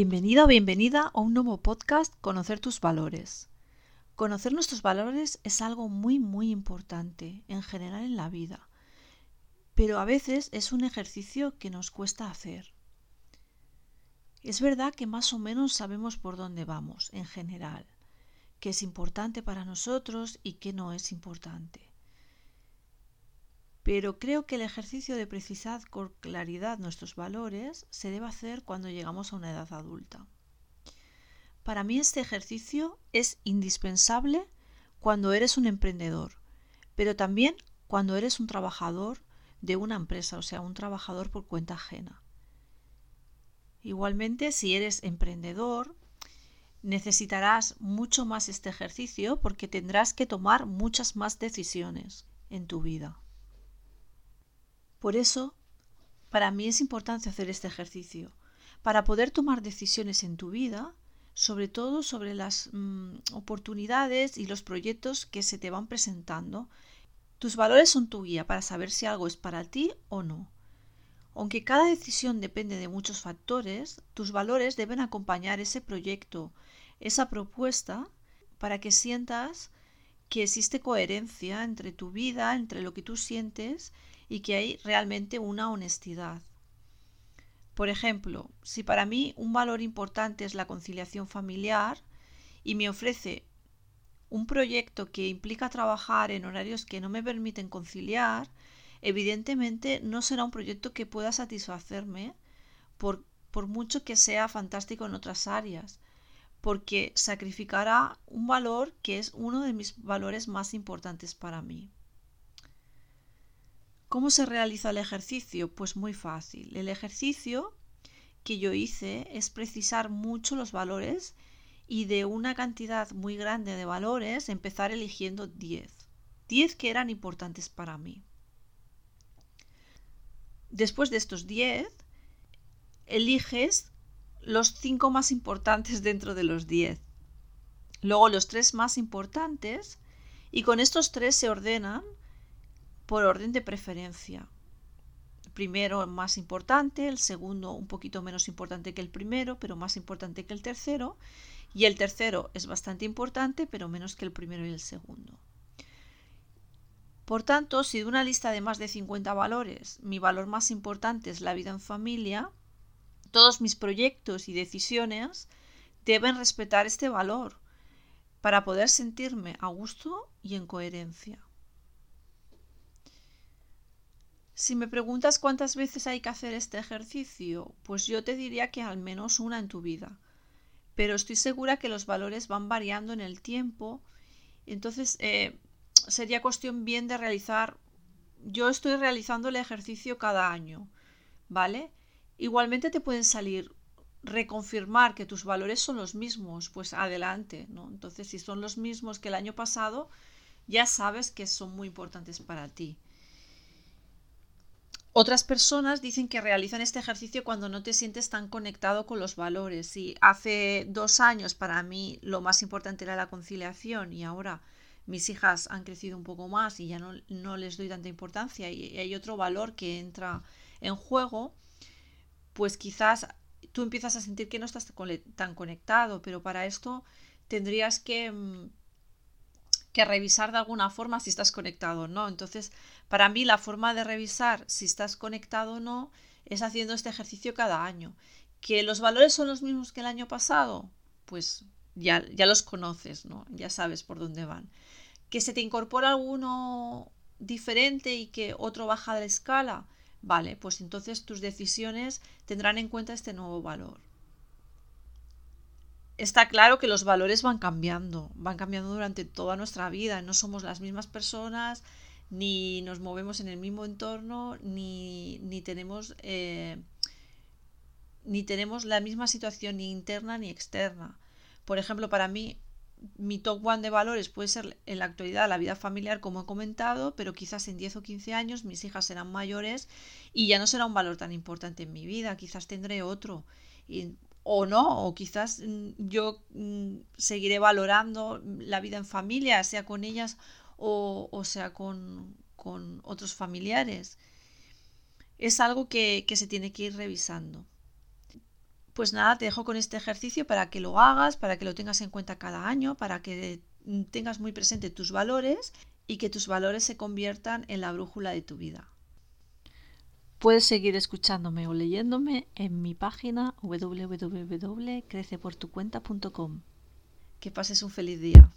Bienvenido o bienvenida a un nuevo podcast Conocer tus valores. Conocer nuestros valores es algo muy muy importante en general en la vida, pero a veces es un ejercicio que nos cuesta hacer. Es verdad que más o menos sabemos por dónde vamos en general, qué es importante para nosotros y qué no es importante pero creo que el ejercicio de precisar con claridad nuestros valores se debe hacer cuando llegamos a una edad adulta. Para mí este ejercicio es indispensable cuando eres un emprendedor, pero también cuando eres un trabajador de una empresa, o sea, un trabajador por cuenta ajena. Igualmente, si eres emprendedor, necesitarás mucho más este ejercicio porque tendrás que tomar muchas más decisiones en tu vida. Por eso, para mí es importante hacer este ejercicio, para poder tomar decisiones en tu vida, sobre todo sobre las mm, oportunidades y los proyectos que se te van presentando. Tus valores son tu guía para saber si algo es para ti o no. Aunque cada decisión depende de muchos factores, tus valores deben acompañar ese proyecto, esa propuesta, para que sientas que existe coherencia entre tu vida, entre lo que tú sientes y que hay realmente una honestidad. Por ejemplo, si para mí un valor importante es la conciliación familiar y me ofrece un proyecto que implica trabajar en horarios que no me permiten conciliar, evidentemente no será un proyecto que pueda satisfacerme por, por mucho que sea fantástico en otras áreas, porque sacrificará un valor que es uno de mis valores más importantes para mí. ¿Cómo se realiza el ejercicio? Pues muy fácil. El ejercicio que yo hice es precisar mucho los valores y de una cantidad muy grande de valores empezar eligiendo 10. 10 que eran importantes para mí. Después de estos 10, eliges los 5 más importantes dentro de los 10. Luego los 3 más importantes y con estos 3 se ordenan por orden de preferencia. primero más importante, el segundo un poquito menos importante que el primero, pero más importante que el tercero, y el tercero es bastante importante, pero menos que el primero y el segundo. Por tanto, si de una lista de más de 50 valores mi valor más importante es la vida en familia, todos mis proyectos y decisiones deben respetar este valor para poder sentirme a gusto y en coherencia. Si me preguntas cuántas veces hay que hacer este ejercicio, pues yo te diría que al menos una en tu vida. Pero estoy segura que los valores van variando en el tiempo. Entonces eh, sería cuestión bien de realizar. Yo estoy realizando el ejercicio cada año, ¿vale? Igualmente te pueden salir reconfirmar que tus valores son los mismos, pues adelante, ¿no? Entonces, si son los mismos que el año pasado, ya sabes que son muy importantes para ti. Otras personas dicen que realizan este ejercicio cuando no te sientes tan conectado con los valores. Si hace dos años para mí lo más importante era la conciliación y ahora mis hijas han crecido un poco más y ya no, no les doy tanta importancia y hay otro valor que entra en juego, pues quizás tú empiezas a sentir que no estás tan conectado, pero para esto tendrías que mm, que revisar de alguna forma si estás conectado o no. Entonces, para mí la forma de revisar si estás conectado o no es haciendo este ejercicio cada año. ¿Que los valores son los mismos que el año pasado? Pues ya, ya los conoces, ¿no? Ya sabes por dónde van. ¿Que se te incorpora alguno diferente y que otro baja de la escala? Vale, pues entonces tus decisiones tendrán en cuenta este nuevo valor está claro que los valores van cambiando, van cambiando durante toda nuestra vida, no somos las mismas personas, ni nos movemos en el mismo entorno, ni, tenemos, eh, ni tenemos la misma situación ni interna ni externa. Por ejemplo, para mí, mi top one de valores puede ser en la actualidad la vida familiar, como he comentado, pero quizás en 10 o 15 años mis hijas serán mayores y ya no será un valor tan importante en mi vida, quizás tendré otro o no, o quizás mm, yo mm, seguiré valorando la vida en familia, sea con ellas o, sea con, con, otros familiares. Es algo que, que se tiene que ir revisando. Pues nada, te dejo con este ejercicio para que lo hagas, para que lo tengas en cuenta cada año, para que mm, tengas muy presente tus valores y que tus valores se conviertan en la brújula de tu vida. Puedes seguir escuchándome o leyéndome en mi página www.creceportucuenta.com. Que pases un feliz día.